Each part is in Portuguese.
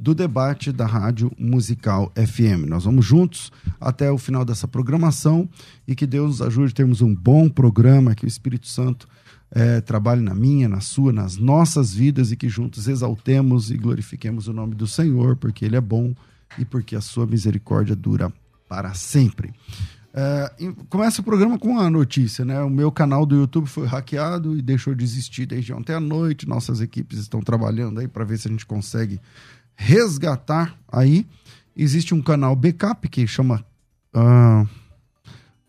do debate da Rádio Musical FM. Nós vamos juntos até o final dessa programação e que Deus nos ajude a termos um bom programa, que o Espírito Santo é, trabalhe na minha, na sua, nas nossas vidas e que juntos exaltemos e glorifiquemos o nome do Senhor, porque Ele é bom e porque a sua misericórdia dura para sempre. É, começa o programa com a notícia, né? O meu canal do YouTube foi hackeado e deixou de existir desde ontem à noite. Nossas equipes estão trabalhando aí para ver se a gente consegue resgatar aí. Existe um canal backup que chama. Uh,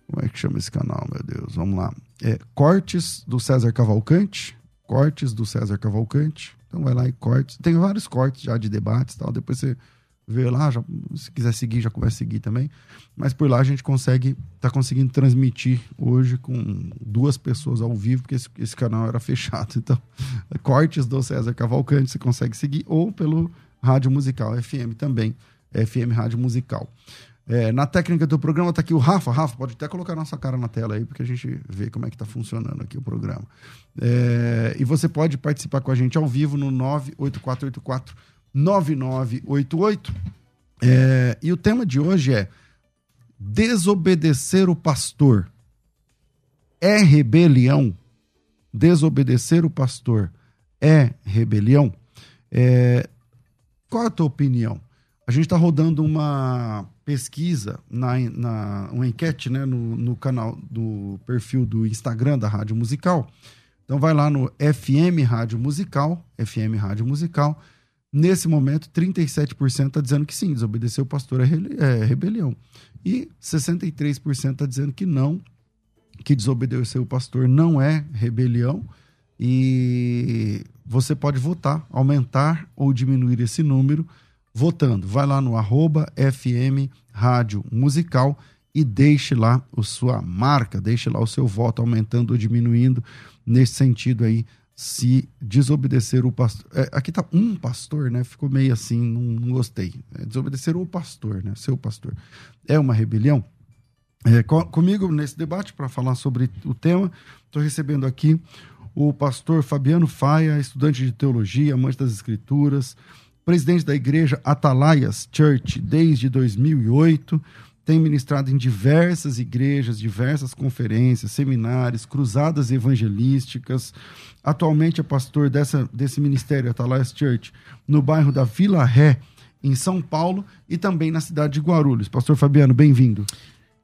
como é que chama esse canal, meu Deus? Vamos lá. É Cortes do César Cavalcante. Cortes do César Cavalcante. Então vai lá e cortes. Tem vários cortes já de debates e tal. Depois você vê lá, já, se quiser seguir, já começa a seguir também. Mas por lá a gente consegue, tá conseguindo transmitir hoje com duas pessoas ao vivo, porque esse, esse canal era fechado. Então, cortes do César Cavalcante você consegue seguir, ou pelo Rádio Musical FM também, FM Rádio Musical. É, na técnica do programa está aqui o Rafa. Rafa, pode até colocar nossa cara na tela aí, porque a gente vê como é que está funcionando aqui o programa. É, e você pode participar com a gente ao vivo no 98484 9988. É, e o tema de hoje é desobedecer o pastor é rebelião? Desobedecer o pastor é rebelião? É, qual a tua opinião? A gente está rodando uma pesquisa, na, na, uma enquete né, no, no canal do perfil do Instagram da Rádio Musical. Então vai lá no FM Rádio Musical, FM Rádio Musical. Nesse momento, 37% está dizendo que sim, desobedecer o pastor é, é rebelião. E 63% está dizendo que não, que desobedecer o pastor não é rebelião. E você pode votar, aumentar ou diminuir esse número votando. Vai lá no arroba FM Rádio Musical e deixe lá a sua marca, deixe lá o seu voto aumentando ou diminuindo nesse sentido aí, se desobedecer o pastor. É, aqui tá um pastor, né? Ficou meio assim, não, não gostei. É, desobedecer o pastor, né? Seu pastor. É uma rebelião? É, com, comigo nesse debate para falar sobre o tema, estou recebendo aqui o pastor Fabiano Faia, estudante de teologia, amante das escrituras, presidente da igreja Atalaias Church desde 2008, tem ministrado em diversas igrejas, diversas conferências, seminários, cruzadas evangelísticas. Atualmente é pastor dessa, desse ministério Atalaias Church no bairro da Vila Ré, em São Paulo, e também na cidade de Guarulhos. Pastor Fabiano, bem-vindo.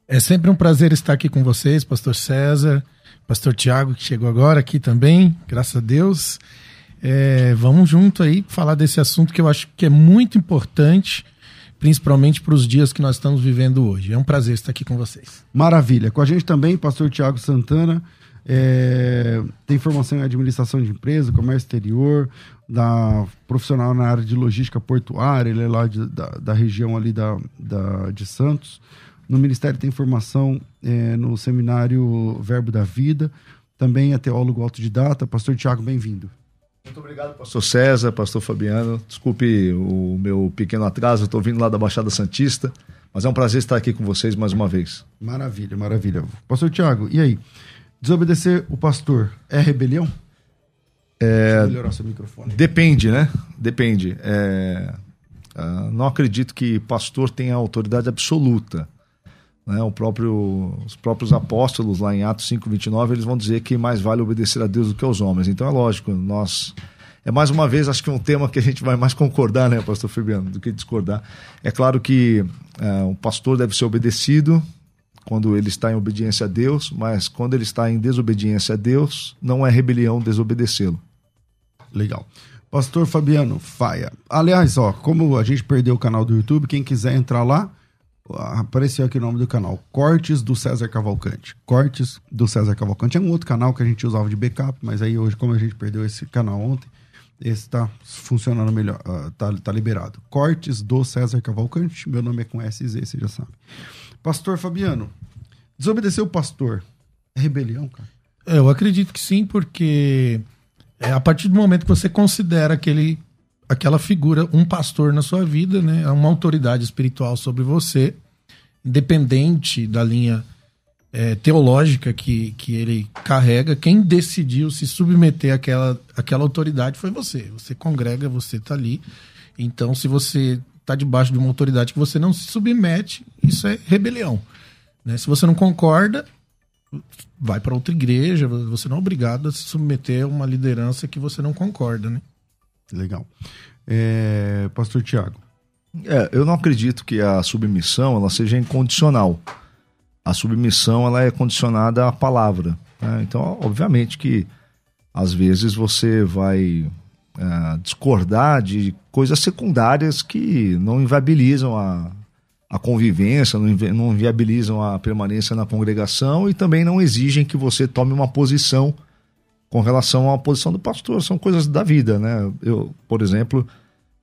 É sempre um prazer estar aqui com vocês, pastor César, pastor Tiago, que chegou agora aqui também, graças a Deus. É, vamos junto aí falar desse assunto que eu acho que é muito importante, principalmente para os dias que nós estamos vivendo hoje. É um prazer estar aqui com vocês. Maravilha. Com a gente também, pastor Tiago Santana, é, tem formação em administração de empresa, comércio exterior, da profissional na área de logística portuária, ele é lá de, da, da região ali da, da, de Santos. No Ministério tem formação é, no seminário Verbo da Vida. Também é teólogo autodidata. Pastor Tiago, bem-vindo. Muito obrigado, pastor César, pastor Fabiano. Desculpe o meu pequeno atraso, estou vindo lá da Baixada Santista, mas é um prazer estar aqui com vocês mais uma vez. Maravilha, maravilha. Pastor Tiago, e aí? Desobedecer o pastor é rebelião? É... Deixa eu melhorar seu microfone. Depende, né? Depende. É... Uh, não acredito que pastor tenha autoridade absoluta. Né? O próprio, os próprios apóstolos, lá em Atos 5, 29, eles vão dizer que mais vale obedecer a Deus do que aos homens. Então é lógico, nós. É mais uma vez, acho que um tema que a gente vai mais concordar, né, pastor Fabiano, do que discordar. É claro que é, o pastor deve ser obedecido quando ele está em obediência a Deus, mas quando ele está em desobediência a Deus, não é rebelião desobedecê-lo. Legal. Pastor Fabiano Faia. Aliás, ó, como a gente perdeu o canal do YouTube, quem quiser entrar lá, apareceu aqui o nome do canal, Cortes do César Cavalcante. Cortes do César Cavalcante. É um outro canal que a gente usava de backup, mas aí hoje, como a gente perdeu esse canal ontem, esse está funcionando melhor, uh, tá, tá liberado. Cortes do César Cavalcante, meu nome é com SZ, você já sabe. Pastor Fabiano, desobedecer o pastor é rebelião, cara? É, eu acredito que sim, porque é a partir do momento que você considera aquele aquela figura, um pastor na sua vida, né? É uma autoridade espiritual sobre você, independente da linha é, teológica que, que ele carrega, quem decidiu se submeter àquela, àquela autoridade foi você. Você congrega, você está ali. Então, se você está debaixo de uma autoridade que você não se submete, isso é rebelião. Né? Se você não concorda, vai para outra igreja, você não é obrigado a se submeter a uma liderança que você não concorda, né? Legal. É, Pastor Tiago. É, eu não acredito que a submissão ela seja incondicional. A submissão ela é condicionada à palavra. Né? Então, obviamente que às vezes você vai é, discordar de coisas secundárias que não inviabilizam a, a convivência, não, não inviabilizam a permanência na congregação e também não exigem que você tome uma posição com relação à posição do pastor. São coisas da vida, né? Eu, por exemplo,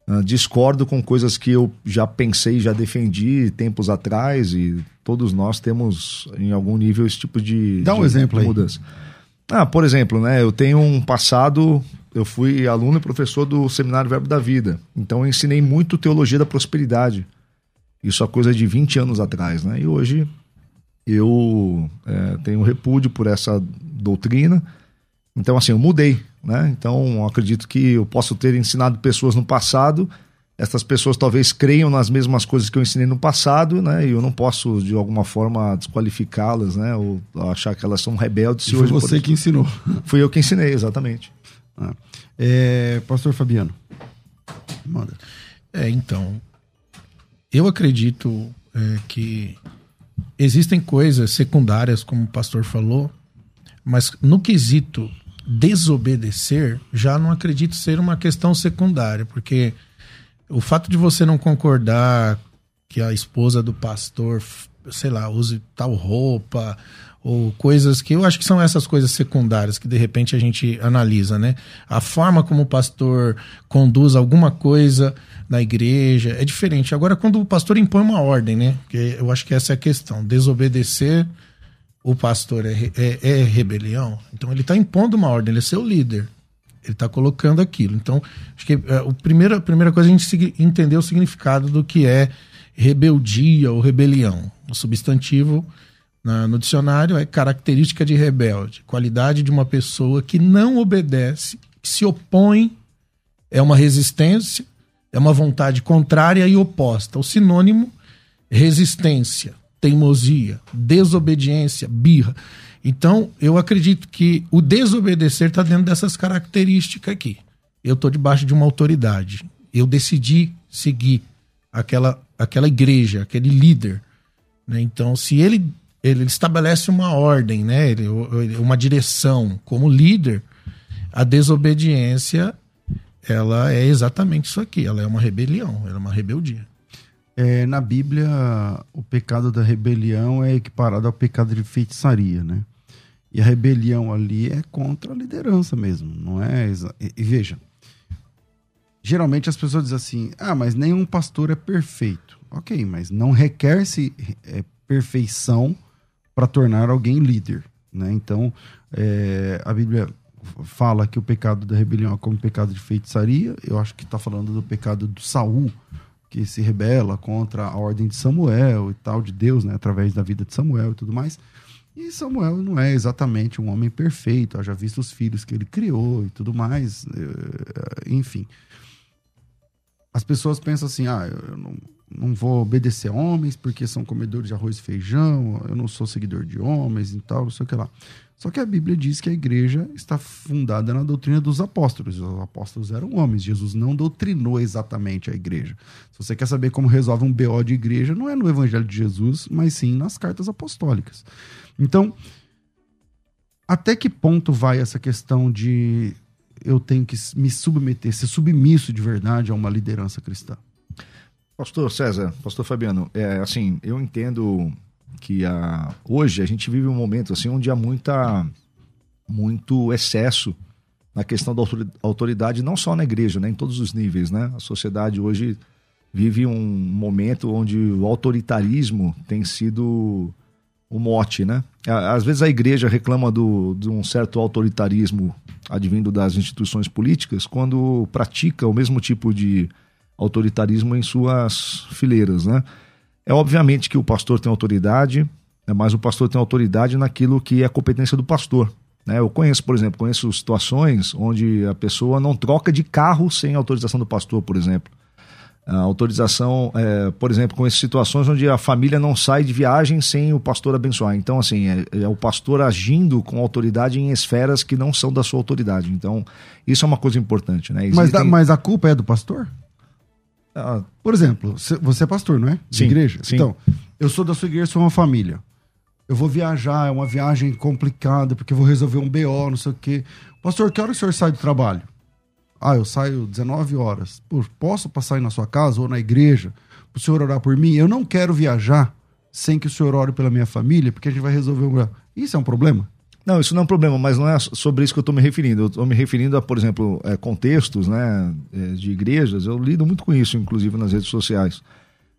uh, discordo com coisas que eu já pensei, já defendi tempos atrás e todos nós temos em algum nível esse tipo de, Dá um de, exemplo de mudança. Aí. Ah, por exemplo, né? Eu tenho um passado, eu fui aluno e professor do Seminário Verbo da Vida. Então eu ensinei muito teologia da prosperidade. Isso é coisa de 20 anos atrás, né? E hoje eu é, tenho repúdio por essa doutrina então, assim, eu mudei, né? Então, acredito que eu posso ter ensinado pessoas no passado, essas pessoas talvez creiam nas mesmas coisas que eu ensinei no passado, né? E eu não posso, de alguma forma, desqualificá-las, né? Ou achar que elas são rebeldes. E foi você que ensinou. Fui eu que ensinei, exatamente. Ah. É, Pastor Fabiano, manda. É, então, eu acredito é, que existem coisas secundárias, como o pastor falou, mas no quesito desobedecer, já não acredito ser uma questão secundária, porque o fato de você não concordar que a esposa do pastor, sei lá, use tal roupa ou coisas que eu acho que são essas coisas secundárias que de repente a gente analisa, né? A forma como o pastor conduz alguma coisa na igreja é diferente. Agora, quando o pastor impõe uma ordem, né? Que eu acho que essa é a questão. Desobedecer o pastor é, é, é rebelião, então ele está impondo uma ordem, ele é seu líder. Ele está colocando aquilo. Então, acho que é, o primeiro, a primeira coisa é a gente entender o significado do que é rebeldia ou rebelião. O substantivo na, no dicionário é característica de rebelde, qualidade de uma pessoa que não obedece, que se opõe, é uma resistência, é uma vontade contrária e oposta. O sinônimo, resistência teimosia, desobediência, birra. Então, eu acredito que o desobedecer está dentro dessas características aqui. Eu estou debaixo de uma autoridade. Eu decidi seguir aquela, aquela igreja, aquele líder. Né? Então, se ele, ele estabelece uma ordem, né? Ele, uma direção como líder, a desobediência ela é exatamente isso aqui. Ela é uma rebelião, ela é uma rebeldia. É, na Bíblia, o pecado da rebelião é equiparado ao pecado de feitiçaria, né? E a rebelião ali é contra a liderança mesmo, não é? E, e veja, geralmente as pessoas dizem assim: ah, mas nenhum pastor é perfeito. Ok, mas não requer-se é, perfeição para tornar alguém líder, né? Então, é, a Bíblia fala que o pecado da rebelião é como pecado de feitiçaria. Eu acho que está falando do pecado do Saul que se rebela contra a ordem de Samuel e tal, de Deus, né, através da vida de Samuel e tudo mais. E Samuel não é exatamente um homem perfeito, já visto os filhos que ele criou e tudo mais, eh, enfim. As pessoas pensam assim: ah, eu não, não vou obedecer homens porque são comedores de arroz e feijão, eu não sou seguidor de homens e tal, não sei o que lá. Só que a Bíblia diz que a igreja está fundada na doutrina dos apóstolos. Os apóstolos eram homens. Jesus não doutrinou exatamente a igreja. Se você quer saber como resolve um BO de igreja, não é no Evangelho de Jesus, mas sim nas cartas apostólicas. Então, até que ponto vai essa questão de eu tenho que me submeter, ser submisso de verdade a uma liderança cristã? Pastor César, Pastor Fabiano, é assim, eu entendo que a, hoje a gente vive um momento assim onde há muita muito excesso na questão da autoridade, não só na igreja, né, em todos os níveis, né? A sociedade hoje vive um momento onde o autoritarismo tem sido o mote, né? Às vezes a igreja reclama do, de um certo autoritarismo advindo das instituições políticas quando pratica o mesmo tipo de autoritarismo em suas fileiras, né? É obviamente que o pastor tem autoridade, né, mas o pastor tem autoridade naquilo que é competência do pastor. Né? Eu conheço, por exemplo, conheço situações onde a pessoa não troca de carro sem autorização do pastor, por exemplo. A autorização, é, por exemplo, conheço situações onde a família não sai de viagem sem o pastor abençoar. Então, assim, é, é o pastor agindo com autoridade em esferas que não são da sua autoridade. Então, isso é uma coisa importante. Né? Existem... Mas, da, mas a culpa é do pastor? Ah, por exemplo, você é pastor, não é? De sim, igreja? Sim. Então, eu sou da sua igreja, sou uma família. Eu vou viajar, é uma viagem complicada, porque eu vou resolver um BO, não sei o quê. Pastor, que hora o senhor sai do trabalho? Ah, eu saio 19 horas. Pô, posso passar aí na sua casa ou na igreja para o senhor orar por mim? Eu não quero viajar sem que o senhor ore pela minha família, porque a gente vai resolver um. Isso é um problema? Não, isso não é um problema, mas não é sobre isso que eu estou me referindo. Eu estou me referindo a, por exemplo, é, contextos né, é, de igrejas. Eu lido muito com isso, inclusive nas redes sociais,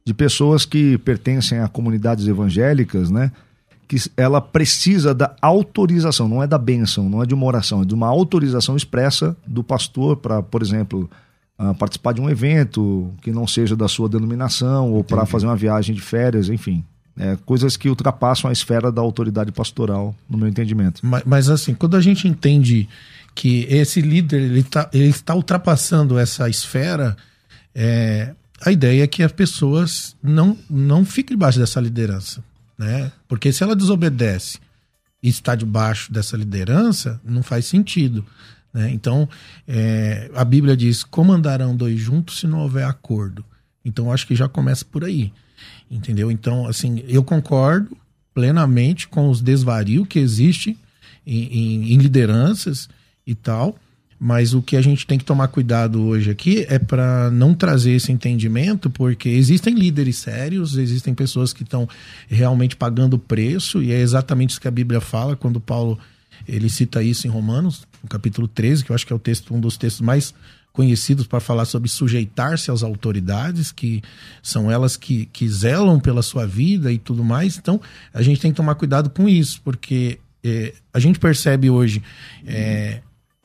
de pessoas que pertencem a comunidades evangélicas, né? Que ela precisa da autorização, não é da bênção, não é de uma oração, é de uma autorização expressa do pastor para, por exemplo, uh, participar de um evento que não seja da sua denominação ou para fazer uma viagem de férias, enfim. É, coisas que ultrapassam a esfera da autoridade pastoral, no meu entendimento. Mas, mas assim, quando a gente entende que esse líder ele está ele tá ultrapassando essa esfera, é, a ideia é que as pessoas não, não fiquem debaixo dessa liderança. Né? Porque se ela desobedece e está debaixo dessa liderança, não faz sentido. Né? Então, é, a Bíblia diz: como andarão dois juntos se não houver acordo? Então, acho que já começa por aí. Entendeu? Então, assim, eu concordo plenamente com os desvarios que existem em, em, em lideranças e tal. Mas o que a gente tem que tomar cuidado hoje aqui é para não trazer esse entendimento, porque existem líderes sérios, existem pessoas que estão realmente pagando preço, e é exatamente isso que a Bíblia fala quando Paulo ele cita isso em Romanos, no capítulo 13, que eu acho que é o texto, um dos textos mais conhecidos para falar sobre sujeitar-se às autoridades, que são elas que, que zelam pela sua vida e tudo mais. Então, a gente tem que tomar cuidado com isso, porque é, a gente percebe hoje é,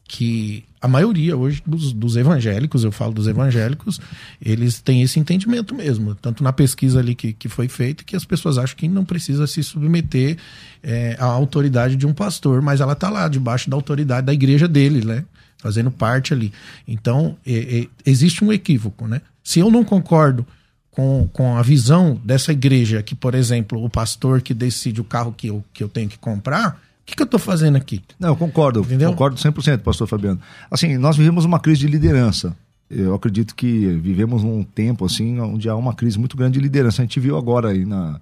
que a maioria hoje dos, dos, evangélicos, eu falo dos evangélicos, eles têm esse entendimento mesmo, tanto na pesquisa ali que, que foi feita, que as pessoas acham que não precisa se submeter é, à autoridade de um pastor, mas ela está lá, debaixo da autoridade da igreja dele, né? Fazendo parte ali. Então, é, é, existe um equívoco, né? Se eu não concordo com, com a visão dessa igreja, que, por exemplo, o pastor que decide o carro que eu, que eu tenho que comprar, o que, que eu estou fazendo aqui? Não, eu concordo, Entendeu? concordo 100%, pastor Fabiano. Assim, nós vivemos uma crise de liderança. Eu acredito que vivemos um tempo assim onde há uma crise muito grande de liderança. A gente viu agora aí na,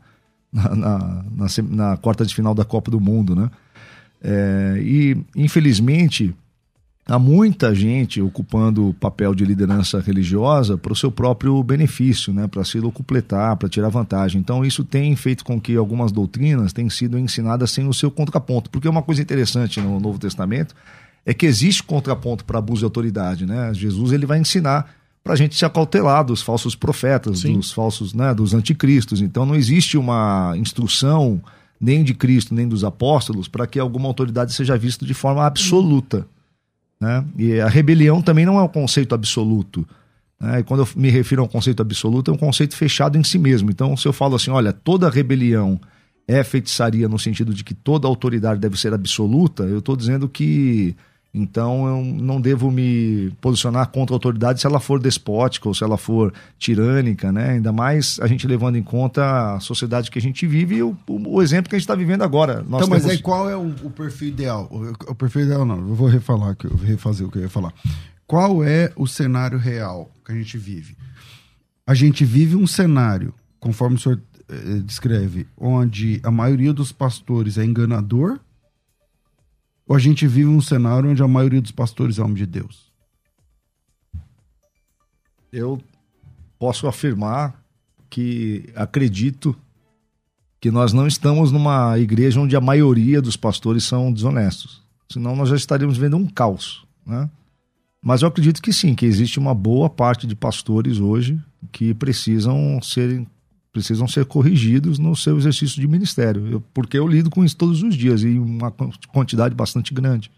na, na, na, na quarta de final da Copa do Mundo, né? É, e, infelizmente, há muita gente ocupando o papel de liderança religiosa para o seu próprio benefício, né, para se locupletar, para tirar vantagem. Então isso tem feito com que algumas doutrinas tenham sido ensinadas sem o seu contraponto, porque uma coisa interessante no Novo Testamento é que existe contraponto para abuso de autoridade, né? Jesus ele vai ensinar para a gente se acautelar dos falsos profetas, Sim. dos falsos, né, dos anticristos. Então não existe uma instrução nem de Cristo nem dos apóstolos para que alguma autoridade seja vista de forma absoluta. Né? E a rebelião também não é um conceito absoluto. Né? E quando eu me refiro a um conceito absoluto, é um conceito fechado em si mesmo. Então, se eu falo assim, olha, toda rebelião é feitiçaria no sentido de que toda autoridade deve ser absoluta, eu estou dizendo que Então eu não devo me posicionar contra a autoridade se ela for despótica ou se ela for tirânica, né? Ainda mais a gente levando em conta a sociedade que a gente vive e o, o exemplo que a gente está vivendo agora. Nós então, temos... mas aí qual é o, o perfil ideal? O, o, perfil ideal não, eu vou refalar, eu vou refazer o que eu ia falar. Qual é o cenário real que a gente vive? A gente vive um cenário, conforme o senhor eh, descreve, onde a maioria dos pastores é enganador ou a gente vive um cenário onde a maioria dos pastores é homem de Deus? Eu posso afirmar que acredito que nós não estamos numa igreja onde a maioria dos pastores são desonestos. Senão nós já estaríamos vendo um caos, né? Mas eu acredito que sim, que existe uma boa parte de pastores hoje que precisam ser precisam ser corrigidos no seu exercício de ministério, eu, porque eu lido com isso todos os dias e uma quantidade bastante grande.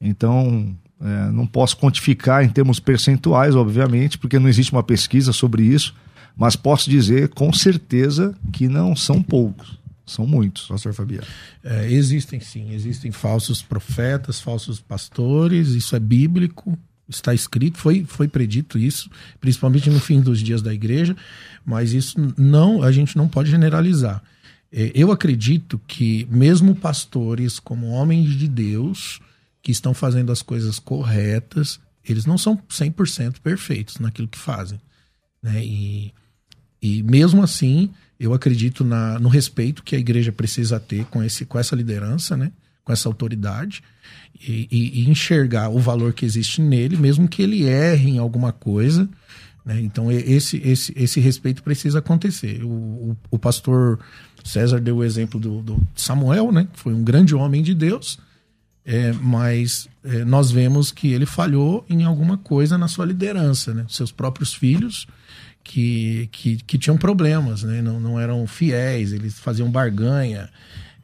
Então, é, não posso quantificar em termos percentuais, obviamente, porque não existe uma pesquisa sobre isso, mas posso dizer com certeza que não são poucos. São muitos. Pastor Fabiano. É, existem sim, existem falsos profetas, falsos pastores, isso é bíblico, está escrito, foi, foi predito isso, principalmente no fim dos dias da igreja, mas isso não, a gente não pode generalizar. É, eu acredito que mesmo pastores como homens de Deus que estão fazendo as coisas corretas, eles não são 100% perfeitos naquilo que fazem. Né? E, e mesmo assim, eu acredito na, no respeito que a igreja precisa ter com, esse, com essa liderança, né? Com essa autoridade e, e, e, enxergar o valor que existe nele, mesmo que ele erre em alguma coisa. Né? Então, esse, esse, esse respeito precisa acontecer. O, o, o pastor César deu o exemplo do, do, Samuel, né? que foi um grande homem de Deus, é, mas é, nós vemos que ele falhou em alguma coisa na sua liderança. Né? Seus próprios filhos. Que, que, que tinham problemas, né? não, não eram fiéis, eles faziam barganha,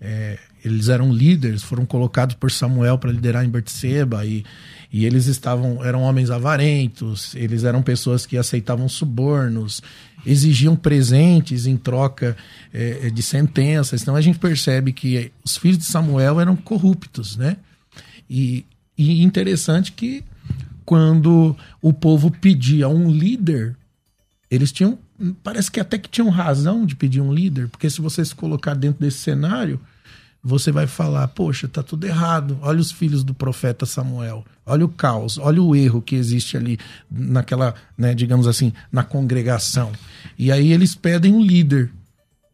é, eles eram líderes, foram colocados por Samuel para liderar em Bertseba e, e eles estavam eram homens avarentos, eles eram pessoas que aceitavam subornos, exigiam presentes em troca é, de sentenças. Então a gente percebe que os filhos de Samuel eram corruptos, né? E, e interessante que quando o povo pedia um líder, eles tinham parece que até que tinham razão de pedir um líder, porque se você se colocar dentro desse cenário, você vai falar: poxa, tá tudo errado. Olha os filhos do profeta Samuel. Olha o caos, olha o erro que existe ali naquela, né, digamos assim, na congregação. E aí eles pedem um líder.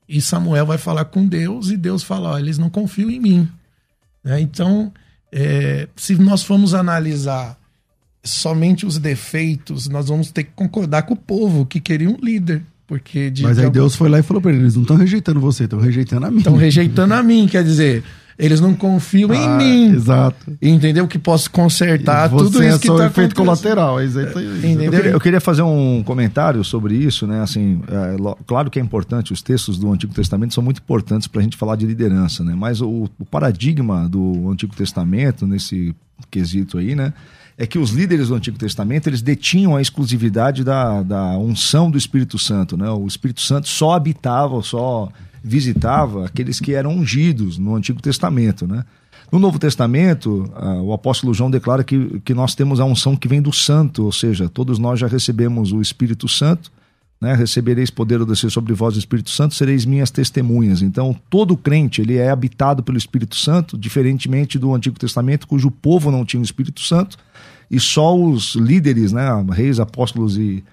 E Samuel vai falar com Deus e Deus fala: ó, eles não confiam em mim. Né? Então, é, se nós formos analisar somente os defeitos, nós vamos ter que concordar com o povo que queria um líder. Porque de, Mas aí Deus foi lá e falou para eles: eles não estão rejeitando você, estão rejeitando a mim. Estão rejeitando a mim, quer dizer, eles não confiam ah, em mim. Exato. Entendeu? Que posso consertar tudo isso é que só tá efeito colateral. É Entendeu? Eu queria, eu queria, fazer um comentário sobre isso, né? Assim, é, claro que é importante, os textos do Antigo Testamento são muito importantes para a gente falar de liderança, né? Mas o, o paradigma do Antigo Testamento, nesse quesito aí, né? É que os líderes do Antigo Testamento eles detinham a exclusividade da, da unção do Espírito Santo. Né? O Espírito Santo só habitava, só visitava aqueles que eram ungidos no Antigo Testamento. Né? No Novo Testamento, uh, o apóstolo João declara que, que nós temos a unção que vem do Santo, ou seja, todos nós já recebemos o Espírito Santo, né? recebereis poder descer sobre vós o Espírito Santo, sereis minhas testemunhas. Então, todo crente ele é habitado pelo Espírito Santo, diferentemente do Antigo Testamento, cujo povo não tinha o Espírito Santo, e só os líderes, né, reis, apóstolos e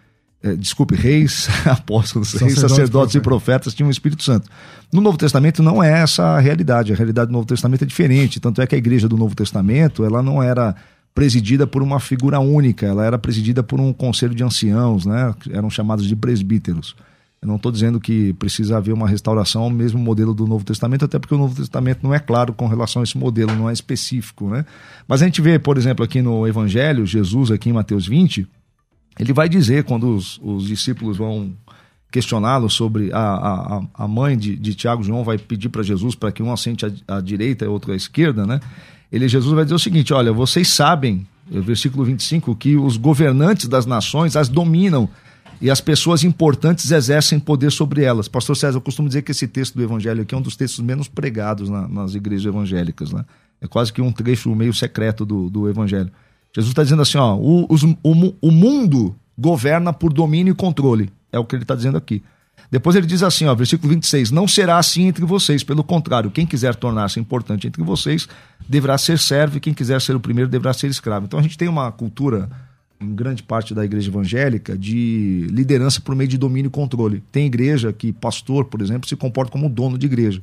é, desculpe, reis, apóstolos, sacerdotes, reis, sacerdotes e profetas tinham o Espírito Santo. No Novo Testamento não é essa a realidade. A realidade do Novo Testamento é diferente. Tanto é que a igreja do Novo Testamento ela não era presidida por uma figura única, ela era presidida por um conselho de anciãos, né? eram chamados de presbíteros. Eu não estou dizendo que precisa haver uma restauração ao mesmo modelo do Novo Testamento, até porque o Novo Testamento não é claro com relação a esse modelo, não é específico. Né? Mas a gente vê, por exemplo, aqui no Evangelho, Jesus, aqui em Mateus 20, ele vai dizer, quando os, os discípulos vão questioná-lo sobre a, a, a mãe de, de Tiago João vai pedir para Jesus para que um assente à, à direita e outro à esquerda, né? Ele, Jesus vai dizer o seguinte: olha, vocês sabem, versículo 25, que os governantes das nações as dominam e as pessoas importantes exercem poder sobre elas. Pastor César, eu costumo dizer que esse texto do Evangelho aqui é um dos textos menos pregados na, nas igrejas evangélicas. Né? É quase que um trecho meio secreto do, do evangelho. Jesus está dizendo assim: ó, o, os, o, o mundo governa por domínio e controle. É o que ele está dizendo aqui. Depois ele diz assim, ó, versículo 26, não será assim entre vocês, pelo contrário, quem quiser tornar-se importante entre vocês deverá ser servo e quem quiser ser o primeiro deverá ser escravo. Então a gente tem uma cultura em grande parte da igreja evangélica de liderança por meio de domínio e controle. Tem igreja que pastor, por exemplo, se comporta como dono de igreja,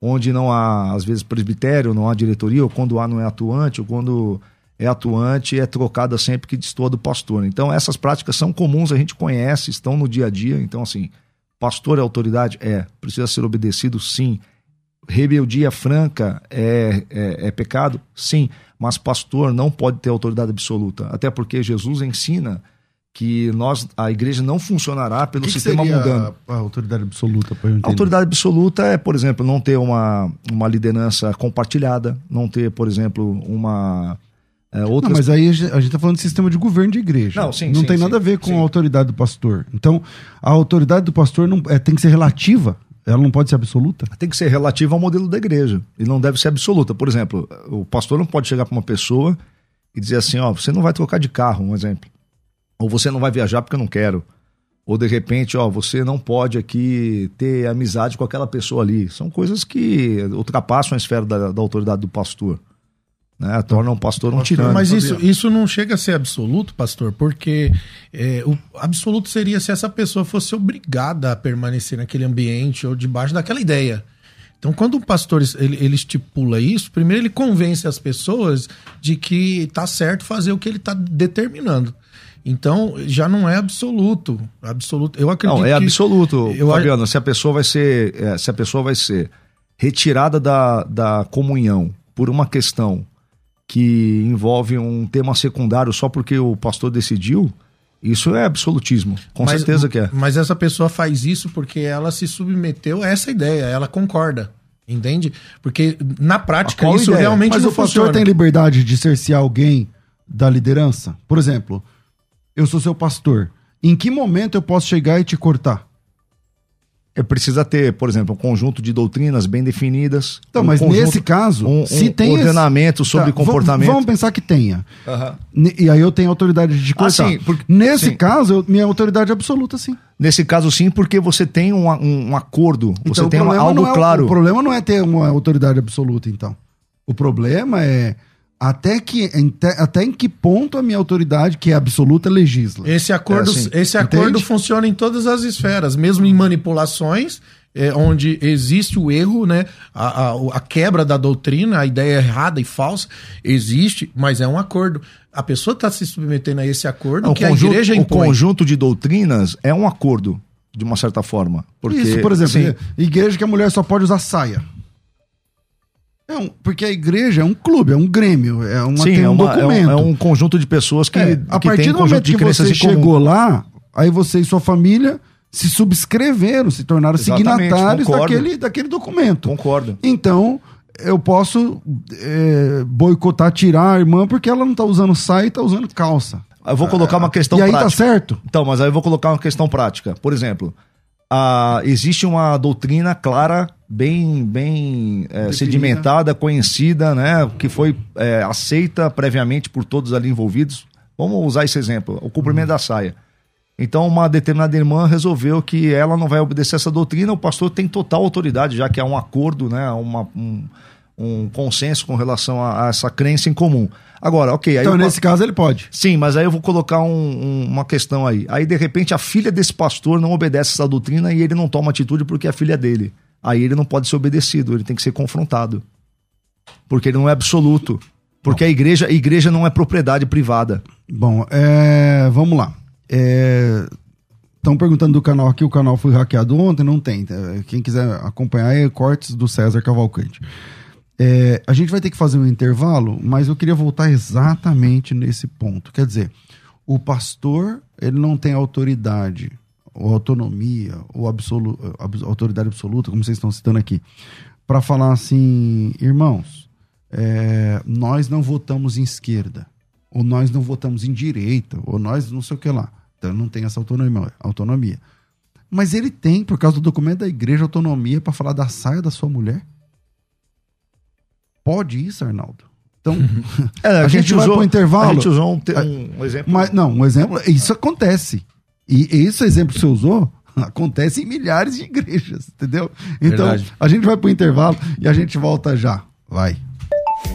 onde não há às vezes presbitério, não há diretoria, ou quando há não é atuante, ou quando é atuante é trocada sempre que destoa do pastor. Então, essas práticas são comuns, a gente conhece, estão no dia a dia. Então, assim, pastor é autoridade? É. Precisa ser obedecido? Sim. Rebeldia franca é, é, é pecado? Sim. Mas pastor não pode ter autoridade absoluta. Até porque Jesus ensina que nós a igreja não funcionará pelo que sistema que mundano. A, a autoridade absoluta, para A autoridade absoluta é, por exemplo, não ter uma, uma liderança compartilhada, não ter, por exemplo, uma é, outras... Não, mas aí a gente está falando de sistema de governo de igreja. Não, sim, não sim, tem sim, nada a ver com a autoridade do pastor. Então, a autoridade do pastor não, é, tem que ser relativa. Ela não pode ser absoluta? Tem que ser relativa ao modelo da igreja. E não deve ser absoluta. Por exemplo, o pastor não pode chegar para uma pessoa e dizer assim: ó, você não vai trocar de carro, um exemplo. Ou você não vai viajar porque eu não quero. Ou de repente, ó, você não pode aqui ter amizade com aquela pessoa ali. São coisas que ultrapassam a esfera da, da autoridade do pastor né? Torna um pastor um tirano. Mas isso, isso não chega a ser absoluto, pastor, porque é, o absoluto seria se essa pessoa fosse obrigada a permanecer naquele ambiente ou debaixo daquela ideia. Então, quando o pastor ele, ele estipula isso, primeiro ele convence as pessoas de que está certo fazer o que ele está determinando. Então, já não é absoluto. Absoluto. Eu acredito Não, é absoluto, eu, Fabiano. Se a pessoa vai ser, é, se a pessoa vai ser retirada da, da comunhão por uma questão que envolve um tema secundário só porque o pastor decidiu, isso é absolutismo. Com mas, certeza que é. Mas essa pessoa faz isso porque ela se submeteu a essa ideia, ela concorda. Entende? Porque na prática isso ideia? realmente mas não o pastor funciona. tem liberdade de cercear alguém da liderança? Por exemplo, eu sou seu pastor. Em que momento eu posso chegar e te cortar? É, precisa ter, por exemplo, um conjunto de doutrinas bem definidas. Então, um mas conjunto, nesse caso, um, se um tem ordenamento esse... sobre tá, comportamento. Vamos pensar que tenha. Uhum. E aí eu tenho autoridade de cortar. Ah, sim, porque, nesse sim. caso, eu, minha autoridade é absoluta, sim. Nesse caso, sim, porque você tem um, um, um acordo, então, você tem uma, algo é, claro. O problema não é ter uma autoridade absoluta, então. O problema é até, que, até em que ponto a minha autoridade, que é absoluta, legisla. Esse acordo, é assim, esse acordo funciona em todas as esferas, mesmo em manipulações, é, onde existe o erro, né? A, a, a, quebra da doutrina, a ideia errada e falsa, existe, mas é um acordo. A pessoa está se submetendo a esse acordo Não, que conjunto, a igreja impõe. O conjunto de doutrinas é um acordo, de uma certa forma. Porque, Isso, por exemplo, assim, igreja que a mulher só pode usar saia. É um, porque a igreja é um clube, é um grêmio, é uma, sim, tem um é, uma, documento. É um, é um, conjunto de pessoas que, é, que a partir tem do momento que você chegou lá, aí você e sua família se subscreveram, se tornaram Exatamente, signatários concordo. daquele, daquele documento. Concordo. Então, eu posso é, boicotar, tirar a irmã porque ela não tá usando saia e tá usando calça. Eu vou colocar uma questão e aí prática. tá certo? Então, mas aí eu vou colocar uma questão prática. Por exemplo, a, existe uma doutrina clara, bem, bem é, sedimentada, conhecida, né, que foi é, aceita previamente por todos ali envolvidos. Vamos usar esse exemplo: o cumprimento da saia. Então, uma determinada irmã resolveu que ela não vai obedecer essa doutrina, o pastor tem total autoridade, já que há um acordo, né, uma, um, um consenso com relação a, a, essa crença em comum. Agora, ok. então, nesse caso, ele pode. Sim, mas aí eu vou colocar um, um, uma questão aí. Aí, de repente, a filha desse pastor não obedece essa doutrina e ele não toma atitude porque é a filha dele. Aí ele não pode ser obedecido, ele tem que ser confrontado. Porque ele não é absoluto. Porque a igreja, a igreja não é propriedade privada. Bom, é, vamos lá. Estão é, perguntando do canal aqui, o canal foi hackeado ontem, não tem. Quem quiser acompanhar é cortes do César Cavalcante. É, a gente vai ter que fazer um intervalo, mas eu queria voltar exatamente nesse ponto. Quer dizer, o pastor ele não tem autoridade, ou autonomia, ou absolu, autoridade absoluta, como vocês estão citando aqui, para falar assim, irmãos, é, nós não votamos em esquerda, ou nós não votamos em direita, ou nós não sei o que lá. Então não tem essa autonomia. autonomia. Mas ele tem, por causa do documento da igreja, autonomia para falar da saia da sua mulher. Pode isso, Arnaldo? Então, é, a, a, gente, gente vai para o intervalo. A gente usou um, um, exemplo. Mas, não, um exemplo. Isso acontece. E esse exemplo que você usou acontece em milhares de igrejas, entendeu? Então, Verdade. a gente vai para o intervalo e a gente volta já. Vai.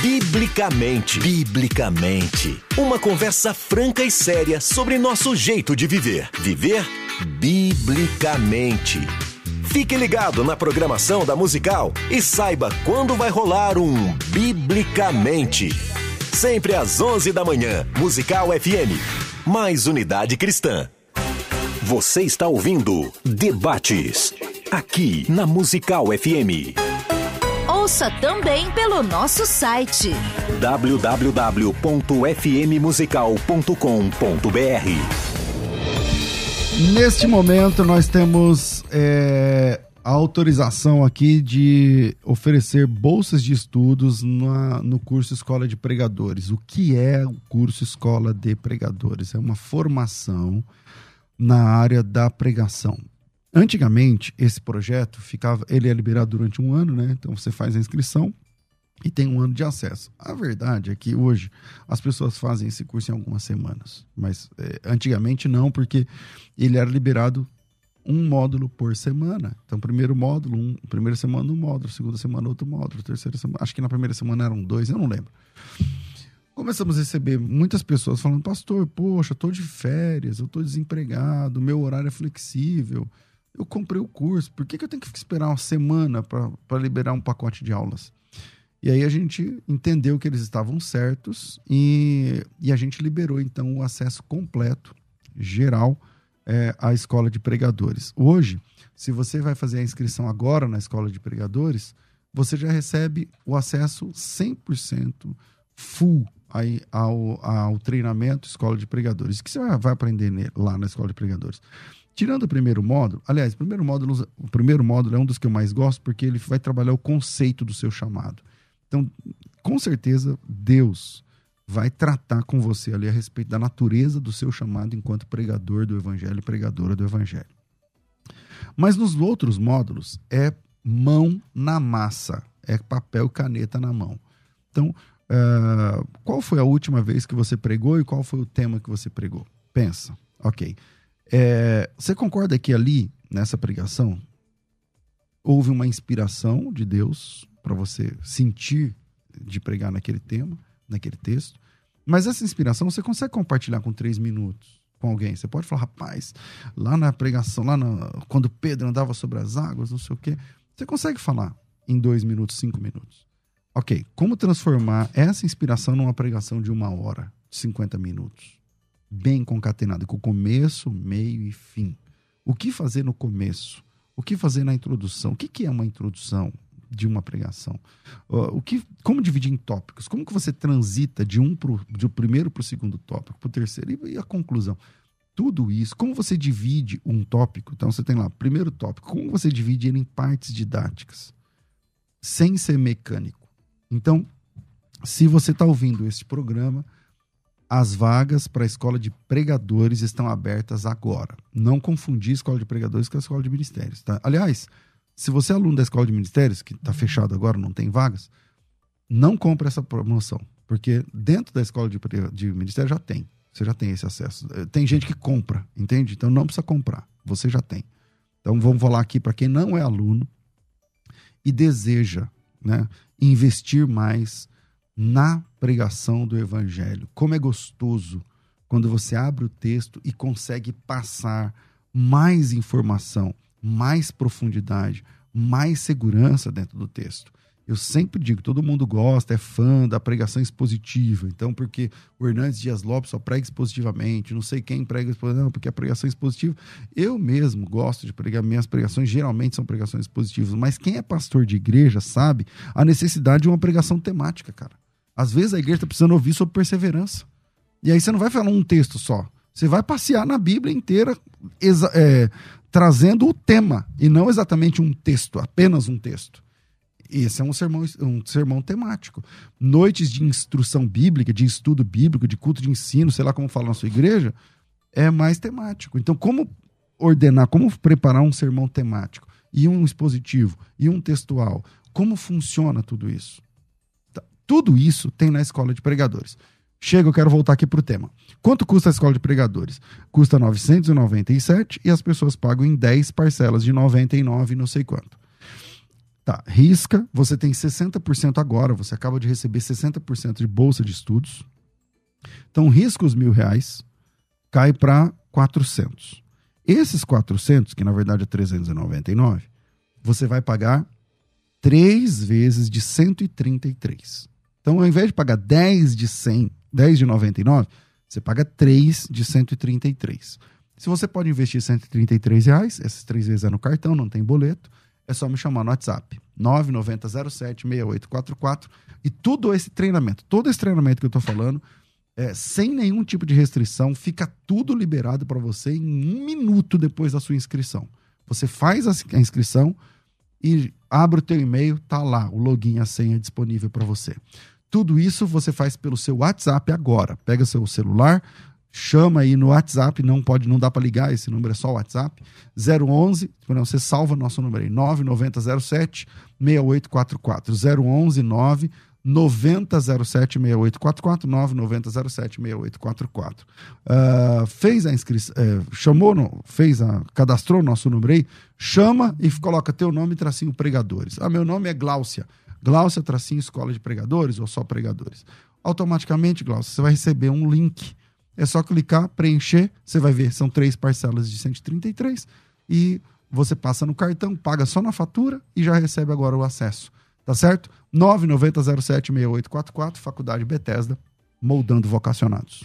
Biblicamente. Biblicamente. Uma conversa franca e séria sobre nosso jeito de viver. Viver biblicamente. Fique ligado na programação da Musical e saiba quando vai rolar um Biblicamente. Sempre às 11 da manhã, Musical FM. Mais unidade cristã. Você está ouvindo Debates. Aqui na Musical FM. Ouça também pelo nosso site www.fmmusical.com.br. Neste momento, nós temos é, a autorização aqui de oferecer bolsas de estudos na, no curso Escola de Pregadores. O que é o curso Escola de Pregadores? É uma formação na área da pregação. Antigamente, esse projeto ficava, ele é liberado durante um ano, né? Então você faz a inscrição e tem um ano de acesso. A verdade é que hoje as pessoas fazem esse curso em algumas semanas, mas é, antigamente não, porque ele era liberado um módulo por semana. Então, primeiro módulo, um, primeira semana um módulo, segunda semana outro módulo, terceira semana, acho que na primeira semana eram dois, eu não lembro. Começamos a receber muitas pessoas falando, pastor, poxa, tô de férias, eu desempregado, meu horário é flexível, eu comprei o curso, por que, que eu tenho que esperar uma semana para liberar um pacote de aulas? E aí a gente entendeu que eles estavam certos e, e a gente liberou então o acesso completo, geral, é, à escola de pregadores. Hoje, se você vai fazer a inscrição agora na escola de pregadores, você já recebe o acesso 100% full aí ao, ao treinamento escola de pregadores. O que você vai aprender lá na escola de pregadores? Tirando o primeiro módulo, aliás, o primeiro módulo, o primeiro módulo é um dos que eu mais gosto porque ele vai trabalhar o conceito do seu chamado. Então, com certeza, Deus vai tratar com você ali a respeito da natureza do seu chamado enquanto pregador do evangelho e pregadora do evangelho. Mas nos outros módulos é mão na massa, é papel caneta na mão. Então, uh, qual foi a última vez que você pregou e qual foi o tema que você pregou? Pensa. Ok. É, você concorda que ali, nessa pregação, houve uma inspiração de Deus para você sentir de pregar naquele tema, naquele texto? Mas essa inspiração você consegue compartilhar com três minutos com alguém. Você pode falar, rapaz, lá na pregação, lá quando Pedro andava sobre as águas, não sei o quê. Você consegue falar em dois minutos, cinco minutos. Ok, como transformar essa inspiração numa pregação de uma hora, 50 minutos? Bem concatenado, com começo, meio e fim. O que fazer no começo? O que fazer na introdução? O que, que é uma introdução de uma pregação? o que, como dividir em tópicos? Como que você transita de um pro, do primeiro para o segundo tópico, para o terceiro e, a conclusão? Tudo isso, como você divide um tópico? Então você tem lá, primeiro tópico, como você divide ele em partes didáticas, sem ser mecânico? Então, se você está ouvindo este programa, as vagas para a escola de pregadores estão abertas agora. Não confundir escola de pregadores com a escola de ministérios. Tá? Aliás, se você é aluno da escola de ministérios, que está fechado agora, não tem vagas, não compre essa promoção. Porque dentro da escola de, de ministério já tem. Você já tem esse acesso. Eh, tem gente que compra, entende? Então não precisa comprar. Você já tem. Então vamos falar aqui para quem não é aluno e deseja né, investir mais na pregação do evangelho. Como é gostoso quando você abre o texto e consegue passar mais informação, mais profundidade, mais segurança dentro do texto. Eu sempre digo, todo mundo gosta, é fã da pregação expositiva. Então, porque o Hernandes Dias Lopes só prega expositivamente, não sei quem prega expositivamente, não, porque a pregação expositiva. Eu mesmo gosto de pregar, minhas pregações geralmente são pregações expositivas, mas quem é pastor de igreja sabe a necessidade de uma pregação temática, cara Às vezes a igreja está precisando ouvir sobre perseverança. E aí você não vai falar um texto só. Você vai passear na Bíblia inteira é, trazendo o tema e não exatamente um texto, apenas um texto. Esse é um sermão, um sermão temático. Noites de instrução bíblica, de estudo bíblico, de culto de ensino, sei lá como fala na sua igreja, é mais temático. Então, como ordenar, como preparar um sermão temático e um expositivo e um textual? Como funciona tudo isso? Tudo isso tem na escola de pregadores. Chega, eu quero voltar aqui para o tema. Quanto custa a escola de pregadores? Custa 997 e as pessoas pagam em 10 parcelas de 99 não sei quanto. Tá, risca, você tem 60% agora, você acaba de receber 60% de bolsa de estudos. Então, risca os mil reais, cai para 400. Esses 400, que na verdade é 399, você vai pagar três vezes de 133. Então, ao invés de pagar 10 de 100 10 de 99, você paga 3 de 133. Se você pode investir 133 reais, essas três vezes é no cartão, não tem boleto, é só me chamar no WhatsApp. 9907-6844. E todo esse treinamento, todo esse treinamento que eu estou falando, é, sem nenhum tipo de restrição, fica tudo liberado para você em um minuto depois da sua inscrição. Você faz a inscrição e abre o teu e-mail, tá lá o login, a senha disponível para você. Tudo isso você faz pelo seu WhatsApp agora. Pega seu celular, chama aí no WhatsApp, não pode, não dá para ligar, esse número é só WhatsApp, 011, você salva nosso número aí, 9907 6844, 011 9 9007 6844 9907 6844. Uh, fez a inscrição, uh, chamou, no, fez a, cadastrou nosso número aí, chama e coloca teu nome tracinho pregadores. Ah, meu nome é Gláucia. Glaucia Tracinho Escola de Pregadores ou só Pregadores. Automaticamente, Glaucia, você vai receber um link. É só clicar, preencher, você vai ver, são três parcelas de 133 e você passa no cartão, paga só na fatura e já recebe agora o acesso. Tá certo? 990076844, Faculdade Bethesda, moldando vocacionados.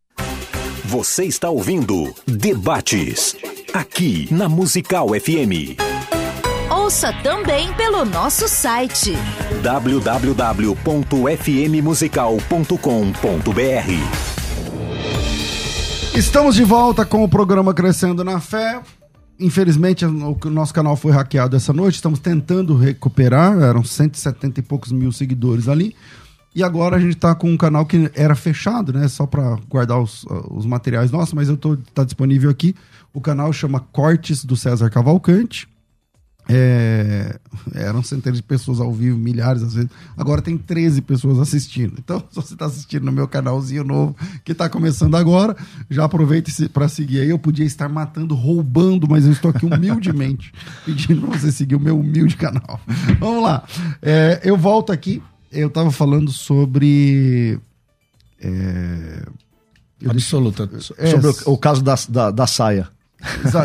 Você está ouvindo Debates, aqui na Musical FM. Ouça também pelo nosso site www.fmmusical.com.br. Estamos de volta com o programa Crescendo na Fé. Infelizmente, o nosso canal foi hackeado essa noite. Estamos tentando recuperar. Eram 170 e poucos mil seguidores ali. E agora a gente tá com um canal que era fechado, né? Só para guardar os, os materiais nossos, mas eu tô tá disponível aqui. O canal chama Cortes do César Cavalcante. É, eram centenas de pessoas ao vivo, milhares às vezes. Agora tem 13 pessoas assistindo. Então, se você está assistindo no meu canalzinho novo, que está começando agora, já aproveite para seguir aí. Eu podia estar matando, roubando, mas eu estou aqui humildemente pedindo para você seguir o meu humilde canal. Vamos lá. É, eu volto aqui eu tava falando sobre. É, Absoluta. É, sobre o, o, caso da, da, da saia.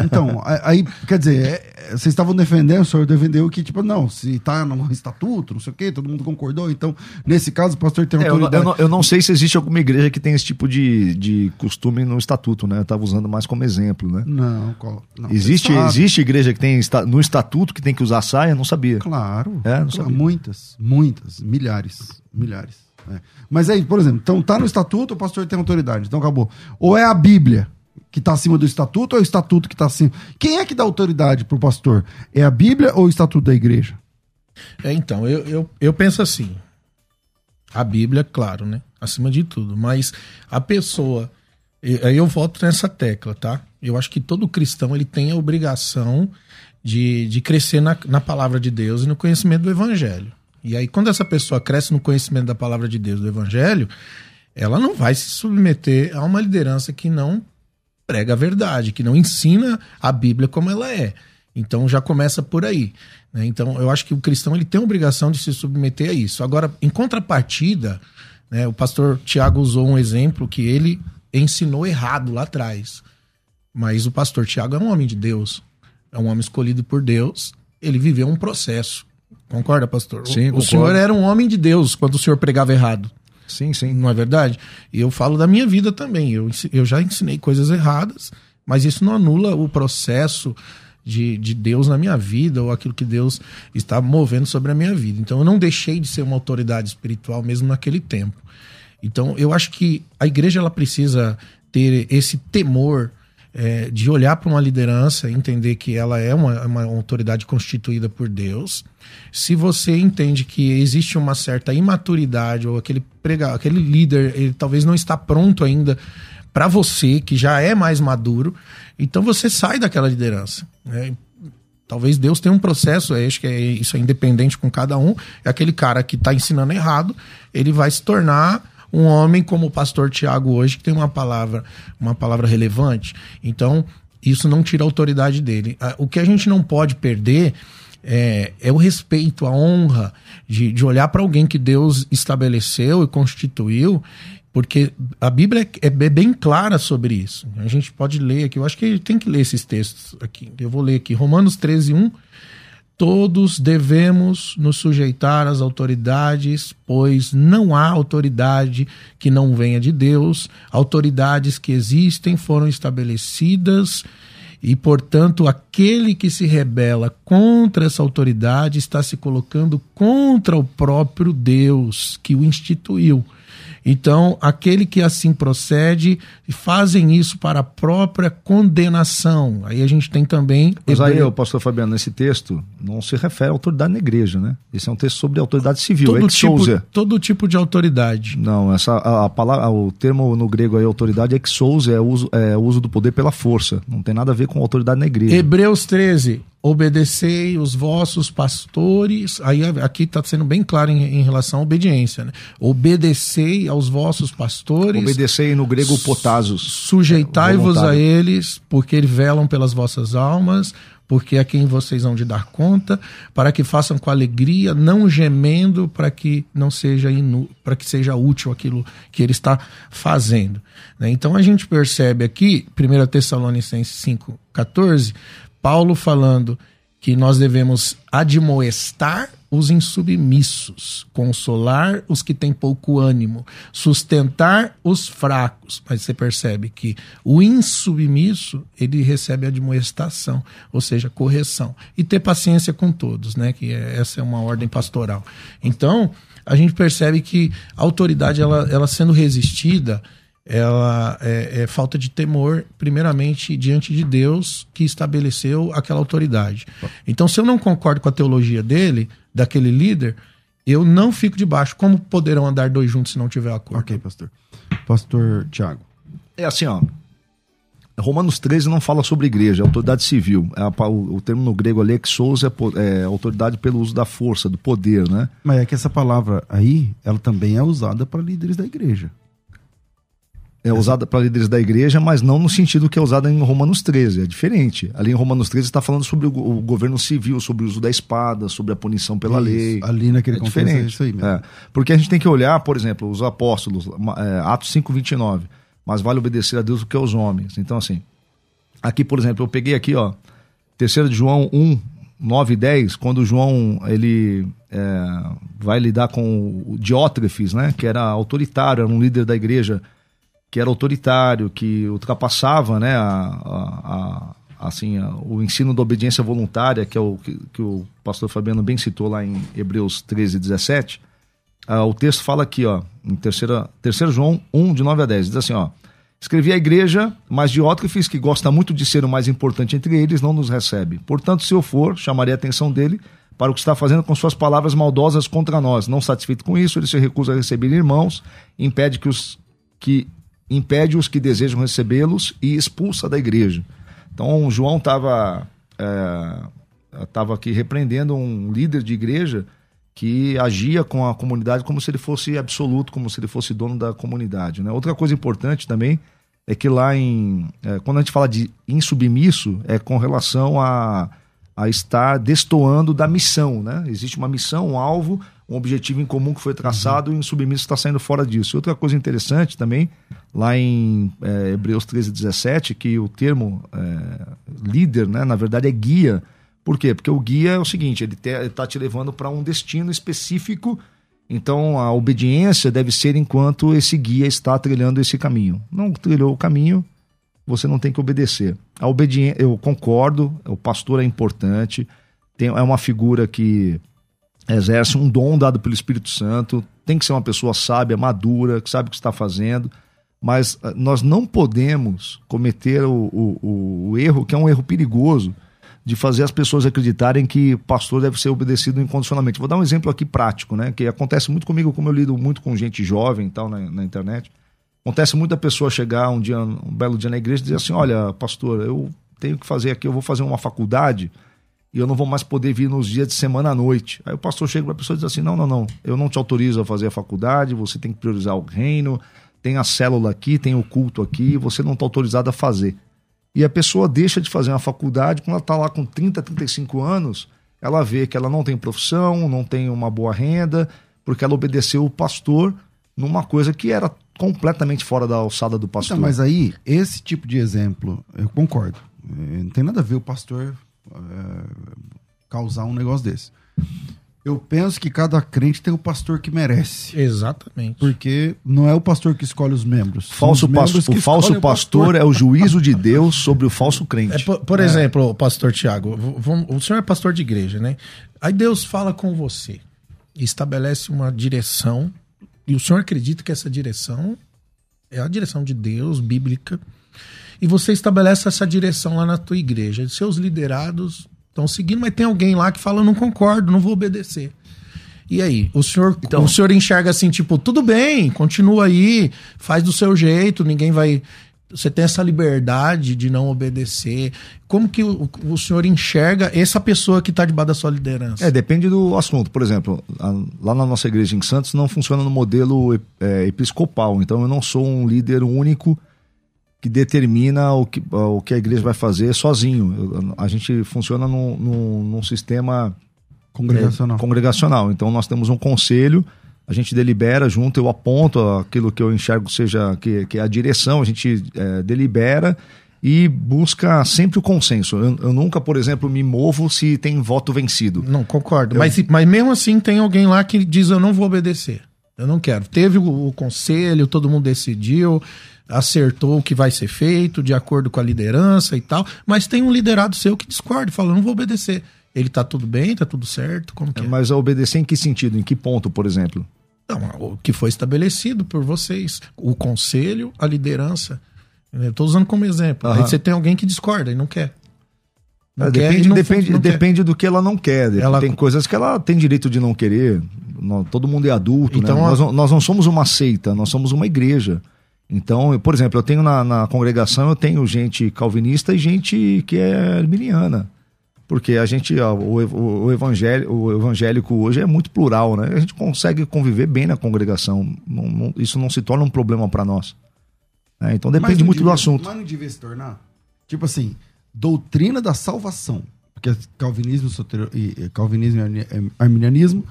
Então, aí, quer dizer, é, é, vocês estavam defendendo, o senhor defendeu que, tipo, não, se tá no estatuto, não sei o quê, todo mundo concordou, então, nesse caso, o pastor tem autoridade. É, eu, eu, não, eu, não, sei se existe alguma igreja que tem esse tipo de, de costume no estatuto, né? Eu tava usando mais como exemplo, né? Não, não existe, existe igreja que tem no estatuto que tem que usar saia? Não sabia. Claro. É, não sabia. Muitas, muitas, milhares, milhares. É. Mas aí, por exemplo, então tá no estatuto, o pastor tem autoridade, então acabou. Ou é a Bíblia, que está acima do estatuto ou é o estatuto que está acima? Quem é que dá autoridade para o pastor? É a Bíblia ou o estatuto da igreja? É, então, eu, eu, eu penso assim. A Bíblia, claro, né? Acima de tudo. Mas a pessoa. Aí eu volto nessa tecla, tá? Eu acho que todo cristão ele tem a obrigação de, de crescer na, na palavra de Deus e no conhecimento do Evangelho. E aí, quando essa pessoa cresce no conhecimento da palavra de Deus, do Evangelho, ela não vai se submeter a uma liderança que não prega a verdade, que não ensina a Bíblia como ela é. Então já começa por aí. Né? Então eu acho que o cristão ele tem a obrigação de se submeter a isso. Agora, em contrapartida, né, o pastor Tiago usou um exemplo que ele ensinou errado lá atrás. Mas o pastor Tiago é um homem de Deus, é um homem escolhido por Deus, ele viveu um processo. Concorda, pastor? Sim, o, o senhor era um homem de Deus quando o senhor pregava errado. Sim, sim. Não é verdade? E eu falo da minha vida também. Eu, eu já ensinei coisas erradas, mas isso não anula o processo de, de Deus na minha vida ou aquilo que Deus está movendo sobre a minha vida. Então eu não deixei de ser uma autoridade espiritual mesmo naquele tempo. Então eu acho que a igreja ela precisa ter esse temor é, de olhar para uma liderança, entender que ela é uma, uma, autoridade constituída por Deus. Se você entende que existe uma certa imaturidade ou aquele prega, aquele líder, ele talvez não está pronto ainda para você, que já é mais maduro, então você sai daquela liderança. Né? Talvez Deus tenha um processo, acho que é, isso é independente com cada um. É aquele cara que está ensinando errado, ele vai se tornar um homem como o pastor Tiago hoje, que tem uma palavra, uma palavra relevante. Então, isso não tira a autoridade dele. Ah, o que a gente não pode perder é, é o respeito, a honra de, de olhar para alguém que Deus estabeleceu e constituiu porque a Bíblia é, é bem clara sobre isso. A gente pode ler aqui, eu acho que tem que ler esses textos aqui. Eu vou ler aqui, Romanos 13, 1 Todos devemos nos sujeitar às autoridades, pois não há autoridade que não venha de Deus. Autoridades que existem foram estabelecidas e, portanto, aquele que se rebela contra essa autoridade está se colocando contra o próprio Deus que o instituiu. Então, aquele que assim procede, fazem isso para a própria condenação. Aí a gente tem também. Mas aí, o pastor Fabiano, nesse texto não se refere à autoridade na igreja, né? Esse é um texto sobre autoridade civil, todo tipo, todo tipo de autoridade. Não, essa, a, a, palavra, o termo no grego aí, autoridade, exousia, é uso, é uso do poder pela força. Não tem nada a ver com autoridade na igreja. Hebreus 13, obedecei os vossos pastores. Aí aqui está sendo bem claro em, em, relação à obediência. Né? Obedecei aos vossos pastores. Obedecei no grego potasos. Sujeitai-vos a eles, porque eles velam pelas vossas almas, porque é quem vocês vão de dar conta, para que façam com alegria, não gemendo, para que não seja inu... para que seja útil aquilo que ele está fazendo. Né? Então a gente percebe aqui, 1 Tessalonicenses 5,14, Paulo falando que nós devemos admoestar os insubmissos, consolar os que têm pouco ânimo, sustentar os fracos. Mas você percebe que o insubmisso, ele recebe admoestação, ou seja, correção. E ter paciência com todos, né? Que é, essa é uma ordem pastoral. Então, a gente percebe que a autoridade, ela, ela sendo resistida, ela é, é, falta de temor, primeiramente, diante de Deus que estabeleceu aquela autoridade. Então, se eu não concordo com a teologia dele, daquele líder, eu não fico debaixo. Como poderão andar dois juntos se não tiver acordo? Ok, pastor. Pastor Tiago. É assim, ó. Romanos 13 não fala sobre igreja, é autoridade civil. É o, o, termo no grego ali, exous, é, é autoridade pelo uso da força, do poder, né? Mas é que essa palavra aí, ela também é usada para líderes da igreja é usada para líderes da igreja, mas não no sentido que é usada em Romanos 13, é diferente. Ali em Romanos 13 está falando sobre o, o, governo civil, sobre o uso da espada, sobre a punição pela isso, lei. Ali naquele é contexto é diferente. é isso aí mesmo. É, porque a gente tem que olhar, por exemplo, os apóstolos, é, Atos 5, 29, mas vale obedecer a Deus do que aos homens. Então, assim, aqui, por exemplo, eu peguei aqui, ó, 3 de João 1, 9 e 10, quando João ele é, vai lidar com o Diótrefes, né, que era autoritário, era um líder da igreja que era autoritário, que ultrapassava né, a, a, a assim, a, o ensino da obediência voluntária, que é o que, que, o pastor Fabiano bem citou lá em Hebreus 13, 17. Ah, o texto fala aqui, ó, em 3 João 1, de 9 a 10, diz assim, ó. Escrevi à igreja, mas Diótrefes, que gosta muito de ser o mais importante entre eles, não nos recebe. Portanto, se eu for, chamarei a atenção dele para o que está fazendo com suas palavras maldosas contra nós. Não satisfeito com isso, ele se recusa a receber irmãos, impede que os que impede os que desejam recebê-los e expulsa da igreja. Então, João estava é, tava aqui repreendendo um líder de igreja que agia com a comunidade como se ele fosse absoluto, como se ele fosse dono da comunidade. Né? Outra coisa importante também é que lá em. É, quando a gente fala de insubmisso, é com relação a, a estar destoando da missão. Né? Existe uma missão, um alvo, um objetivo em comum que foi traçado uhum. e o submisso está saindo fora disso. Outra coisa interessante também, lá em é, Hebreus 13, 17, que o termo é, líder, né, na verdade, é guia. Por quê? Porque o guia é o seguinte, ele está te levando para um destino específico, então a obediência deve ser enquanto esse guia está trilhando esse caminho. Não trilhou o caminho, você não tem que obedecer. A obediência, eu concordo, o pastor é importante, tem, é uma figura que exerce um dom dado pelo Espírito Santo, tem que ser uma pessoa sábia, madura, que sabe o que está fazendo, mas ah, nós não podemos cometer o, o, o erro, que é um erro perigoso, de fazer as pessoas acreditarem que pastor deve ser obedecido incondicionalmente. Vou dar um exemplo aqui prático, né? Que acontece muito comigo, como eu lido muito com gente jovem e tal na, na internet. Acontece muito a pessoa chegar um dia, um belo dia na igreja e dizer assim: Olha, pastor, eu tenho que fazer aqui, eu vou fazer uma faculdade e eu não vou mais poder vir nos dias de semana à noite. Aí o pastor chega para a pessoa e diz assim: não, não, não, eu não te autorizo a fazer a faculdade, você tem que priorizar o reino, tem a célula aqui, tem o culto aqui, você não está autorizado a fazer. E a pessoa deixa de fazer uma faculdade, quando ela está lá com 30, 35 anos, ela vê que ela não tem profissão, não tem uma boa renda, porque ela obedeceu o pastor numa coisa que era completamente fora da alçada do pastor. Então, mas aí, esse tipo de exemplo, eu concordo. Não tem nada a ver o pastor é, causar um negócio desse. Eu penso que cada crente tem o pastor que merece. Exatamente. Porque não é o pastor que escolhe os membros. Falso os membros o falso pastor é o juízo de Deus sobre o falso crente. É, por, por é. exemplo, pastor Tiago, o senhor é pastor de igreja, né? Aí Deus fala com você, estabelece uma direção, e o senhor acredita que essa direção é a direção de Deus, bíblica, e você estabelece essa direção lá na tua igreja. Seus liderados estão seguindo, mas tem alguém lá que fala: não concordo, não vou obedecer. E aí, o senhor, então, o senhor enxerga assim, tipo, tudo bem, continua aí, faz do seu jeito, ninguém vai. Você tem essa liberdade de não obedecer. Como que o, o senhor enxerga essa pessoa que está debaixo da sua liderança? É, depende do assunto. Por exemplo, a, lá na nossa igreja em Santos não funciona no modelo é, episcopal. Então eu não sou um líder único que determina o que, o que a igreja vai fazer sozinho. A gente funciona num, num, num sistema congregacional. É, congregacional. Então nós temos um conselho, a gente delibera junto, eu aponto aquilo que eu enxergo seja que, que é a direção, a gente é, delibera e busca sempre o consenso. Eu, eu, nunca, por exemplo, me movo se tem voto vencido. Não, concordo. Eu... Mas, mas mesmo assim tem alguém lá que diz eu não vou obedecer. Eu não quero. Teve o, o conselho, todo mundo decidiu acertou o que vai ser feito de acordo com a liderança e tal, mas tem um liderado seu que discorda, fala, não vou obedecer. Ele tá tudo bem, tá tudo certo, como que é? Mas a obedecer em que sentido? Em que ponto, por exemplo? Não, o que foi estabelecido por vocês, o conselho, a liderança. Eu tô usando como exemplo. Uhum. Aí você tem alguém que discorda e não quer. Não depende, quer, não depende, não depende do que ela não quer. Ela... Tem coisas que ela tem direito de não querer. Todo mundo é adulto, então, né? nós, nós não somos uma seita, nós somos uma igreja. Então, eu, por exemplo, eu tenho na, na, congregação, eu tenho gente calvinista e gente que é arminiana. Porque a gente, ó, o, o, evangelho, o evangélico hoje é muito plural, né? A gente consegue conviver bem na congregação. Não, não, isso não se torna um problema para nós. É, então depende muito devia, do assunto. Mas não devia se tornar? Tipo assim, doutrina da salvação. Porque calvinismo, e, calvinismo e arminianismo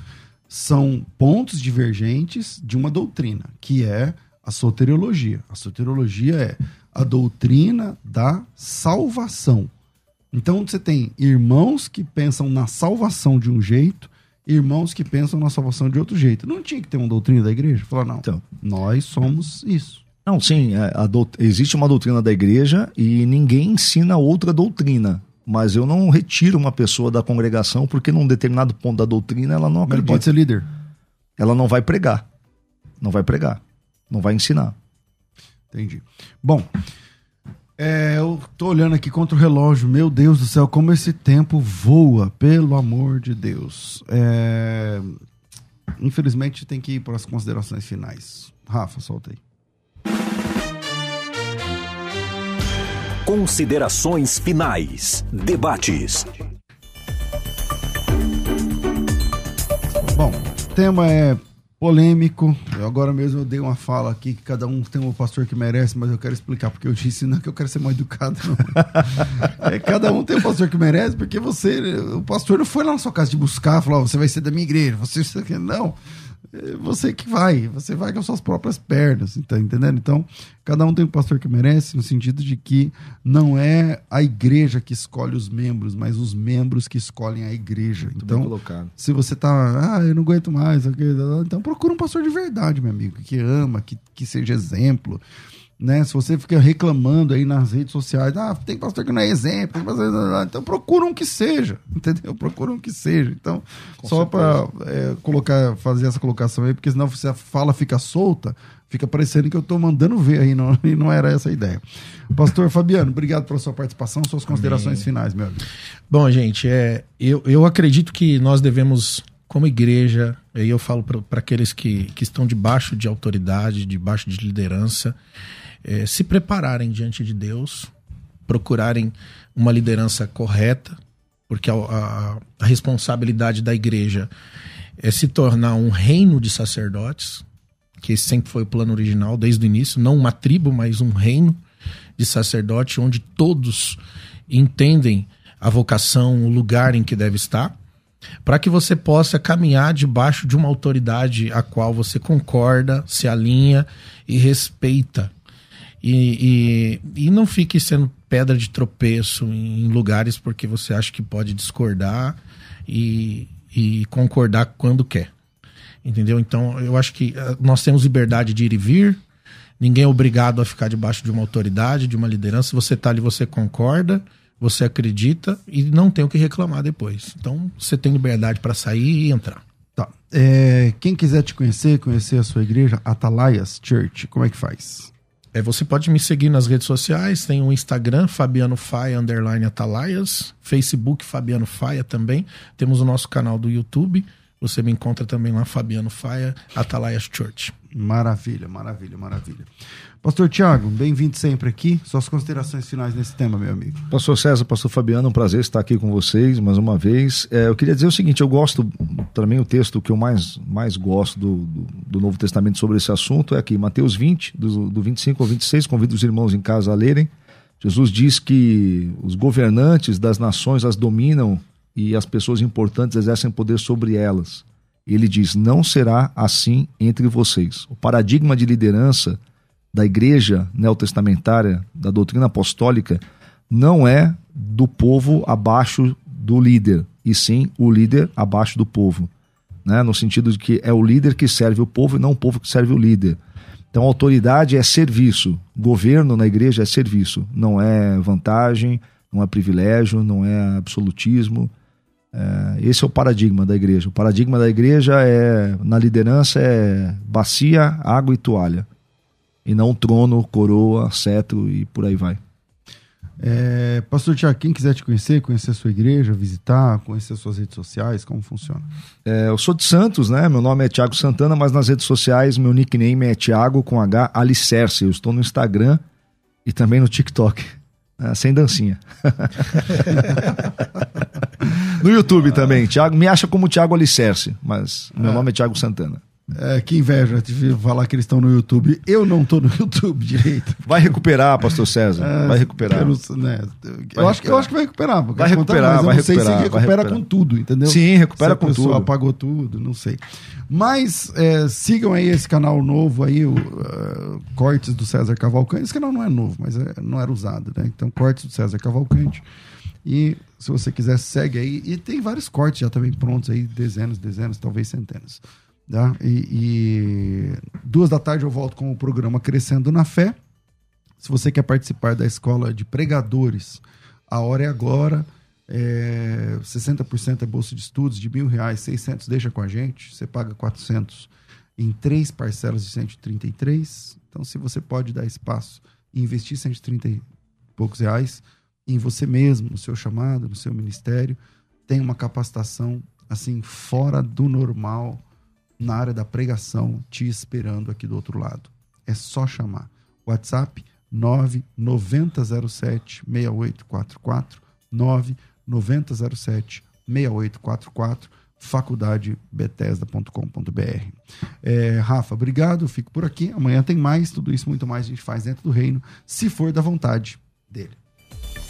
são pontos divergentes de uma doutrina, que é a soteriologia. A soteriologia é a doutrina da salvação. Então você tem irmãos que pensam na salvação de um jeito, irmãos que pensam na salvação de outro jeito. Não tinha que ter uma doutrina da igreja? Falar, não, então, nós somos isso. Não, sim, é, dout... existe uma doutrina da igreja e ninguém ensina outra doutrina. Mas eu não retiro uma pessoa da congregação porque num determinado ponto da doutrina ela não acredita. Mas pode ser líder. Ela não vai pregar. Não vai pregar. Não vai ensinar. Entendi. Bom, é, eu tô olhando aqui contra o relógio. Meu Deus do céu, como esse tempo voa, pelo amor de Deus. É, infelizmente tem que ir para as considerações finais. Rafa, solta aí. Considerações finais. Debates. Bom, o tema é polêmico. Eu agora mesmo eu dei uma fala aqui que cada um tem um pastor que merece, mas eu quero explicar porque eu disse não é que eu quero ser mal educado, não. é, cada um tem um pastor que merece, porque você, o pastor não foi lá na sua casa de buscar, falar, você vai ser da minha igreja, você não você que vai, você vai com as suas próprias pernas, tá entendendo? Então, cada um tem um pastor que merece, no sentido de que não é a igreja que escolhe os membros, mas os membros que escolhem a igreja. Muito então, se você tá, ah, eu não aguento mais, então procura um pastor de verdade, meu amigo, que ama, que, que seja exemplo, né? Se você fica reclamando aí nas redes sociais, ah, tem pastor que não é exemplo, então procura um que seja, entendeu? Procura um que seja. Então, Com só para é, colocar, fazer essa colocação aí, porque senão se a fala fica solta, fica parecendo que eu estou mandando ver aí, não, e não era essa a ideia. Pastor Fabiano, obrigado pela sua participação, suas considerações Amém. finais, meu amigo. Bom, gente, é, eu, eu acredito que nós devemos como igreja, aí eu falo para aqueles que, que estão debaixo de autoridade, debaixo de liderança, é, se prepararem diante de Deus, procurarem uma liderança correta, porque a, a, a responsabilidade da igreja é se tornar um reino de sacerdotes, que esse sempre foi o plano original desde o início, não uma tribo, mas um reino de sacerdote onde todos entendem a vocação, o lugar em que deve estar, para que você possa caminhar debaixo de uma autoridade a qual você concorda, se alinha e respeita e, e, e não fique sendo pedra de tropeço em lugares porque você acha que pode discordar e, e concordar quando quer. Entendeu? Então, eu acho que eh, nós temos liberdade de ir e vir. Ninguém é obrigado a ficar debaixo de uma autoridade, de uma liderança. Você está ali, você concorda, você acredita e não tem o que reclamar depois. Então, você tem liberdade para sair e entrar. Tá. É, quem quiser te conhecer, conhecer a sua igreja, Atalaias Church, como é que faz? É, você pode me seguir nas redes sociais, tem o Instagram, Fabiano Faia, underline Atalaias, Facebook Fabiano Faia também, temos o nosso canal do YouTube, você me encontra também lá, Fabiano Faia, Atalaias Church. Maravilha, maravilha, maravilha. Pastor Tiago, bem-vindo sempre aqui. Suas considerações finais nesse tema, meu amigo. Pastor César, Pastor Fabiano, um prazer estar aqui com vocês mais uma vez. É, eu queria dizer o seguinte: eu gosto também o texto que eu mais, mais gosto do, do, do Novo Testamento sobre esse assunto é aqui, Mateus 20, do, do 25 ao 26. Convido os irmãos em casa a lerem. Jesus diz que os governantes das nações as dominam e as pessoas importantes exercem poder sobre elas. Ele diz: não será assim entre vocês. O paradigma de liderança da igreja neotestamentária, da doutrina apostólica, não é do povo abaixo do líder, e sim o líder abaixo do povo. Né? No sentido de que é o líder que serve o povo e não o povo que serve o líder. Então, autoridade é serviço, governo na igreja é serviço, não é vantagem, não é privilégio, não é absolutismo. É, esse é o paradigma da igreja. O paradigma da igreja é na liderança é bacia, água e toalha e não trono, coroa, cetro e por aí vai. É, Pastor Tiago, quem quiser te conhecer, conhecer a sua igreja, visitar, conhecer suas redes sociais, como funciona? É, eu sou de Santos, né? Meu nome é Tiago Santana, mas nas redes sociais meu nickname é Tiago com H Alicerce. Eu estou no Instagram e também no TikTok. Né? sem dancinha. no YouTube também. Thiago, me acha como Tiago Alicerce, mas meu é. nome é Tiago Santana. É, que inveja de falar que eles estão no YouTube. Eu não estou no YouTube direito. Vai recuperar, pastor César. É, vai recuperar. Eu, né, eu acho, que, eu acho que vai recuperar. Vai recuperar, vai recuperar. Não sei se recupera recuperar. com tudo, entendeu? Sim, recupera com tudo. apagou tudo, não sei. Mas é, sigam aí esse canal novo aí, o uh, Cortes do César Cavalcante. Esse canal não é novo, mas é, não era usado, né? Então, Cortes do César Cavalcante. E se você quiser, segue aí. E tem vários cortes já também prontos aí, dezenas, dezenas, talvez centenas. Tá? E, e, duas da tarde eu volto com o programa Crescendo na Fé. Se você quer participar da escola de pregadores, a hora é agora. É, 60% é bolsa de estudos, de mil reais, 600 deixa com a gente. Você paga 400 em três parcelas de 133. Então, se você pode dar espaço e investir 130 e poucos reais em você mesmo, no seu chamado, no seu ministério, tem uma capacitação assim fora do normal na área da pregação te esperando aqui do outro lado. É só chamar. WhatsApp 99007 6844 99007 6844 faculdadebethesda.com.br. É, Rafa, obrigado, fico por aqui. Amanhã tem mais, tudo isso muito mais a gente faz dentro do reino, se for da vontade dele.